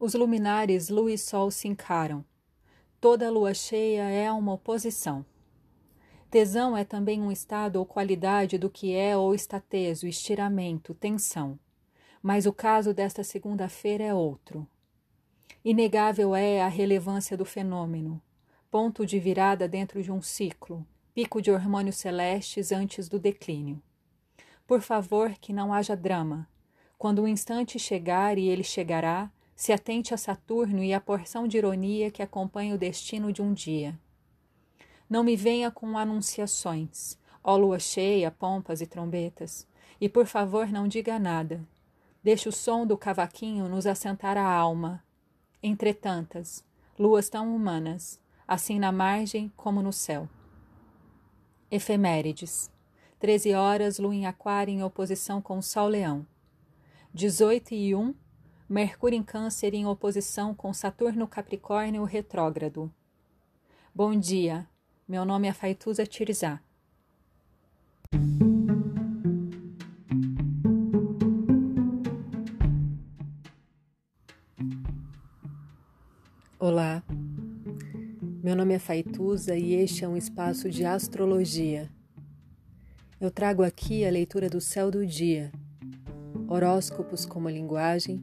Os luminares lua e sol se encaram. Toda lua cheia é uma oposição. Tesão é também um estado ou qualidade do que é ou está teso, estiramento, tensão. Mas o caso desta segunda-feira é outro. Inegável é a relevância do fenômeno, ponto de virada dentro de um ciclo, pico de hormônios celestes antes do declínio. Por favor, que não haja drama. Quando o instante chegar, e ele chegará, se atente a Saturno e à porção de ironia que acompanha o destino de um dia. Não me venha com anunciações, ó lua cheia, pompas e trombetas, e por favor não diga nada. Deixe o som do cavaquinho nos assentar a alma. Entretantas, luas tão humanas, assim na margem como no céu. Efemérides. 13 horas, lua em aquário em oposição com o sol leão. 18 e 1, Mercúrio em câncer em oposição com Saturno Capricórnio retrógrado. Bom dia, meu nome é Faituza Tirizá. Olá, meu nome é Faituza e este é um espaço de astrologia. Eu trago aqui a leitura do céu do dia, horóscopos como linguagem,